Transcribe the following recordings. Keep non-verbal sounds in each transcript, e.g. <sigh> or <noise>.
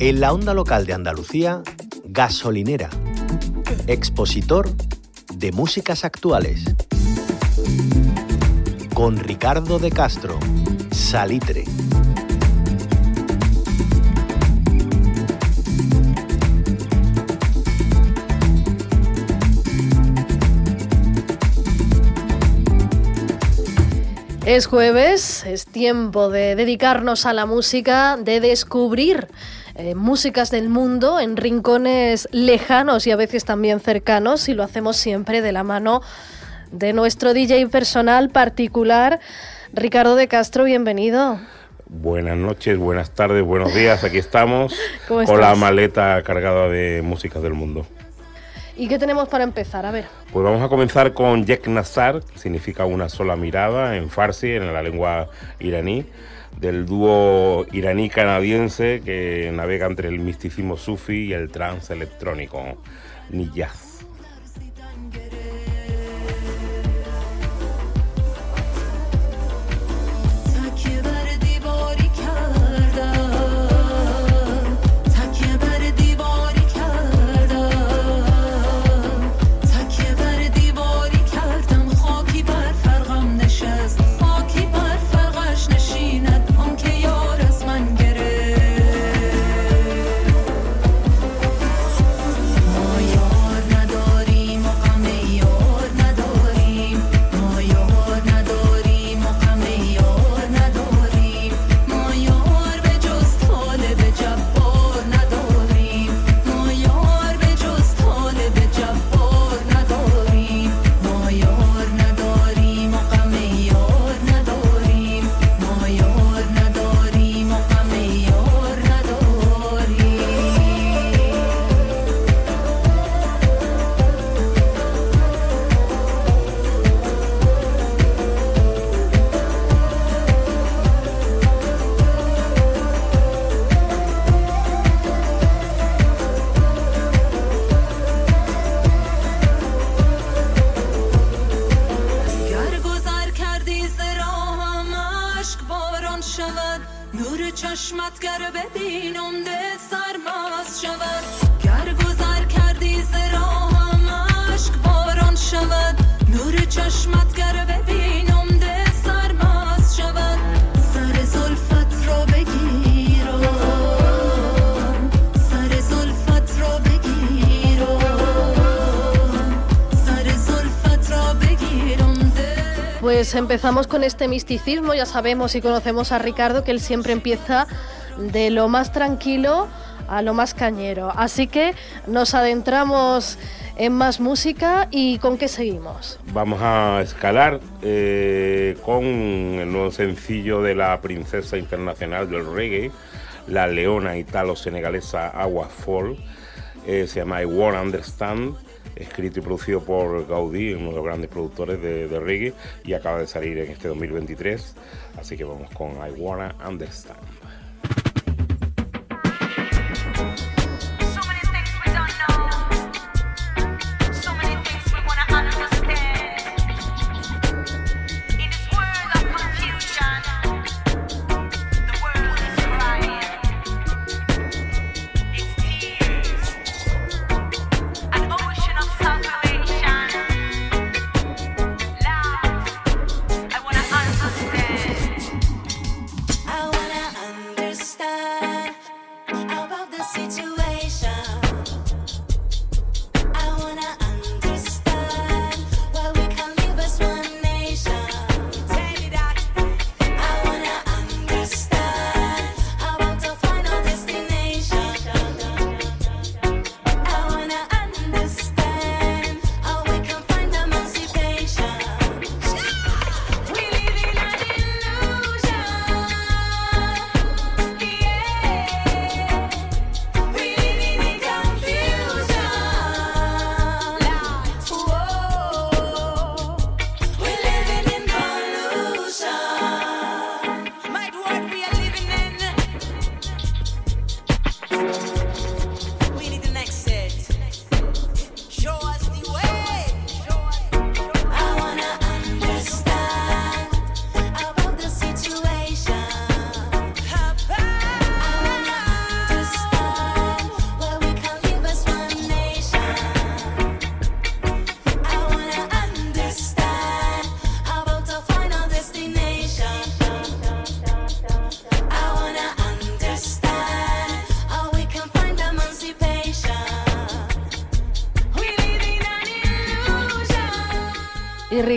En la onda local de Andalucía, gasolinera, expositor de músicas actuales. Con Ricardo de Castro, Salitre. Es jueves, es tiempo de dedicarnos a la música, de descubrir eh, músicas del mundo en rincones lejanos y a veces también cercanos y lo hacemos siempre de la mano de nuestro DJ personal particular, Ricardo de Castro, bienvenido. Buenas noches, buenas tardes, buenos días, aquí estamos <laughs> con la maleta cargada de músicas del mundo. ¿Y qué tenemos para empezar? A ver. Pues vamos a comenzar con Yek Nazar, que significa una sola mirada en farsi, en la lengua iraní, del dúo iraní-canadiense que navega entre el misticismo sufi y el trance electrónico, Niyaz. Pues empezamos con este misticismo, ya sabemos y conocemos a Ricardo que él siempre empieza de lo más tranquilo a lo más cañero. Así que nos adentramos en más música y ¿con qué seguimos? Vamos a escalar eh, con el nuevo sencillo de la princesa internacional del reggae, la leona italo-senegalesa Agua Fall. Eh, se llama I Won't Understand escrito y producido por Gaudí, uno de los grandes productores de, de reggae, y acaba de salir en este 2023. Así que vamos con I Wanna Understand.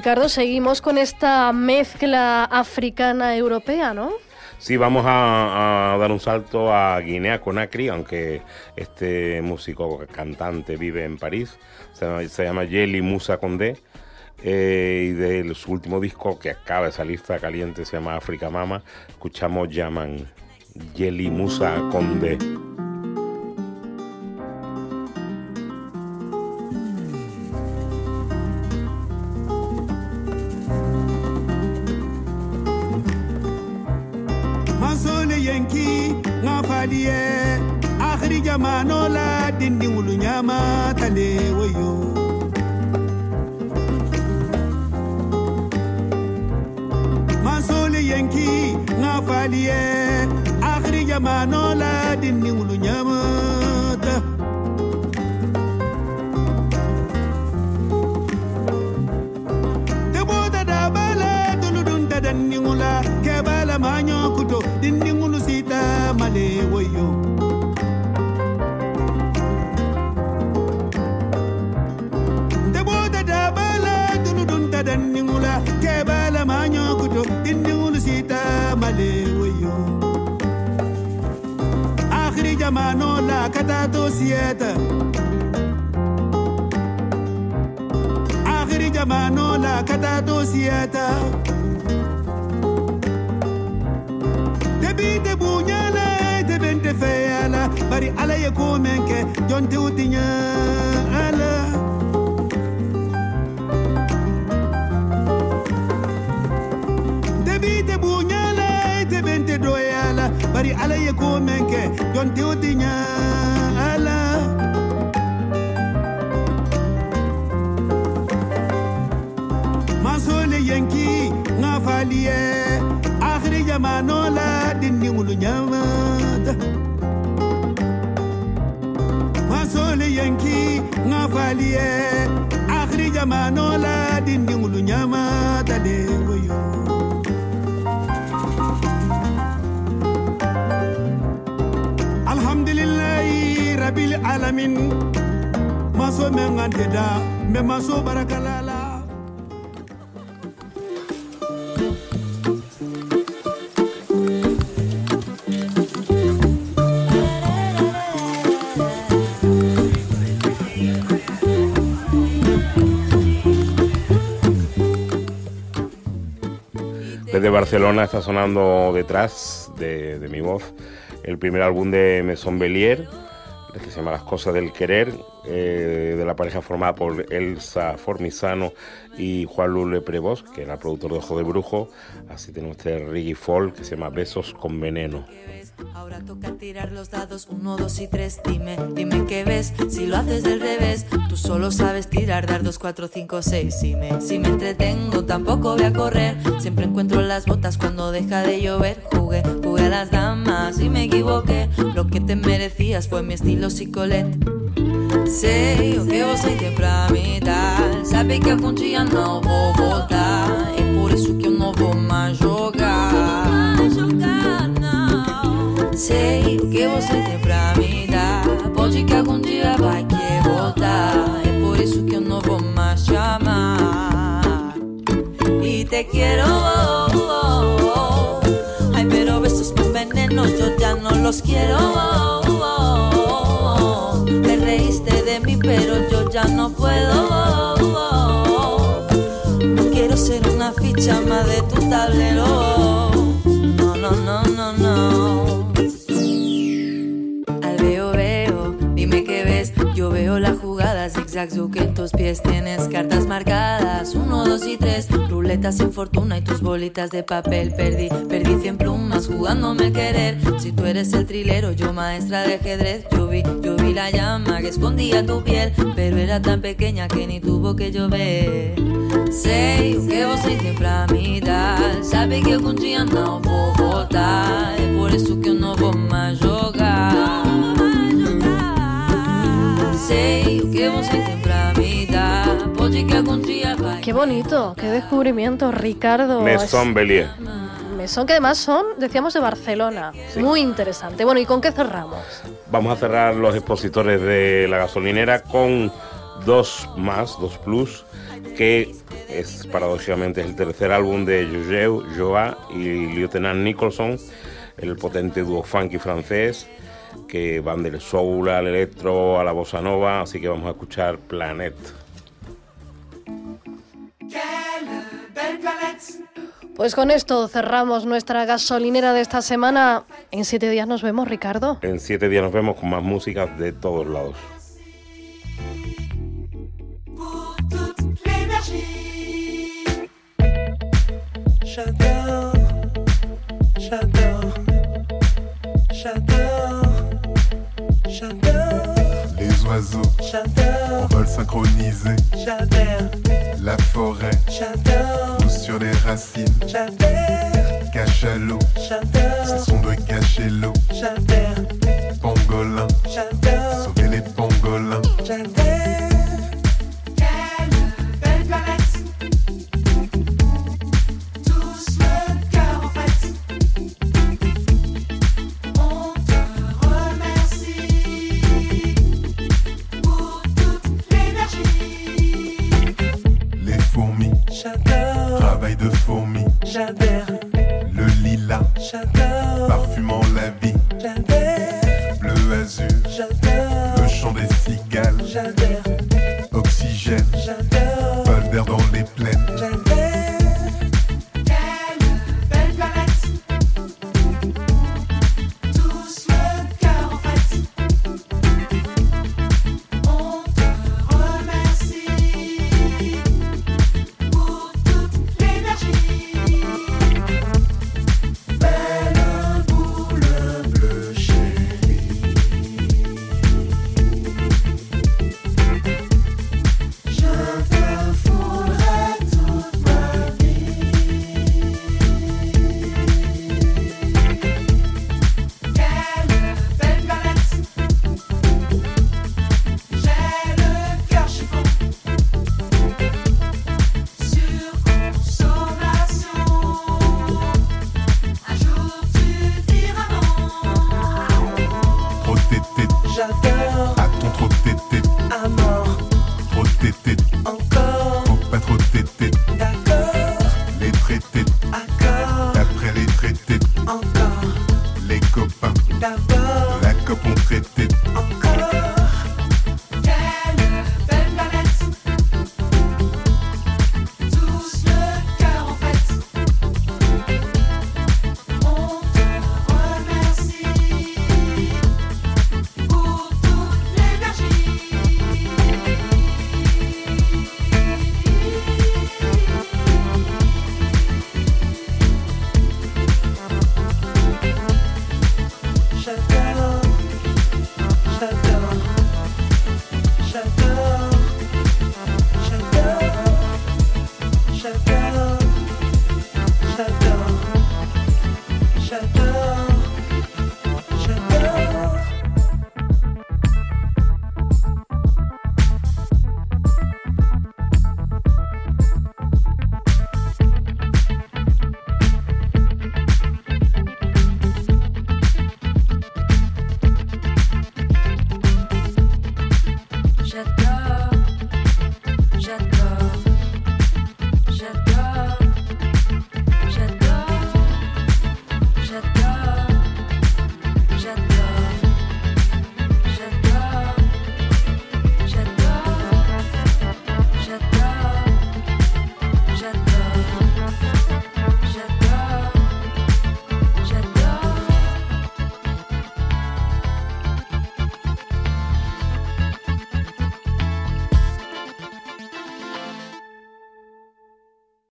Ricardo, seguimos con esta mezcla africana-europea, ¿no? Sí, vamos a, dar un salto a Guinea Conakry, aunque este músico cantante vive en París. Se llama, Jelly Musa Condé. Eh, y de su último disco que acaba de salir, está caliente, se llama África Mama. Escuchamos llaman Jelly Musa Condé. taliye akhiri jamano la dindi wulu nyama tale ngafaliye. siete. Akhiri jamano la katato siete. Debite bunyala, debente feyala, bari ala ye kumenke, jonte utinya ala. Debi Debite bunyala, debente doyala, bari ala ye kumenke, jonte utinya ala. malie akhri jamano la dindi ngulu nyama tade boyo alhamdulillahi rabbil alamin. Maso mengandeda me maso barakalala. Desde Barcelona está sonando detrás de, mi voz el primer álbum de Maison Bellier, que se llama Las Cosas del Querer, eh, de la pareja formada por Elsa Formisano y Juan Lule Prevos, que era productor de Ojo de Brujo. Así tenemos este reggae folk que se llama Besos con Veneno. Ahora toca tirar los dados, uno, dos y tres, dime, dime qué ves, si lo haces del revés, tú solo sabes tirar dardos, cuatro, cinco, seis, si si me entretengo, tampoco voy a correr, siempre encuentro las botas cuando deja de llover, jugué, jugué a las damas y me equivoqué, lo que te merecías fue mi estilo psicolet. Sei o que você tem pra me dar, sabe que algum dia não vou voltar, é por isso que eu não vou mais jogar. Sei que você tem pra me dar. Pode que algum dia vai que voltar. É por isso que eu não vou mais te amar. Y te quiero. Ay, pero besos con veneno yo ya no los quiero. Te reíste de mí, pero yo ya no puedo. No quiero ser una ficha más de tu tablero. La jugada zigzag que en tus pies tienes cartas marcadas. Uno, dos y tres, ruletas sin fortuna y tus bolitas de papel. Perdí, perdí cien plumas jugándome el querer. Si tú eres el trilero, yo maestra de ajedrez. Yo vi, yo vi la llama que escondía tu piel, pero era tan pequeña que ni tuvo que llover. Sei o que você tem pra. Sabe que algum dia não vou voltar. É por isso que eu não vou mais jogar. Qué bonito, qué descubrimiento, Ricardo. Mesón Bellier. Mesón que además son, decíamos, de Barcelona. Muy interesante. Bueno, ¿y con qué cerramos? Vamos a cerrar los expositores de la gasolinera con dos más, dos plus, que es paradójicamente el tercer álbum de Jojo, Joa y Lieutenant Nicholson, el potente dúo funky francés, que van del soul al electro a la bossa nova, así que vamos a escuchar Planet. Pues con esto cerramos nuestra gasolinera de esta semana. En siete días nos vemos, Ricardo. En siete días nos vemos con más música de todos lados. J'adore, j'adore, j'adore, j'adore. Les oiseaux. J'adore, en vol synchronisé, j'adore, la forêt. J'adore, ou sur les racines, j'adore, cachalot, j'adore, c'est son de cacher l'eau, j'adore, pangolin, j'adore, 没有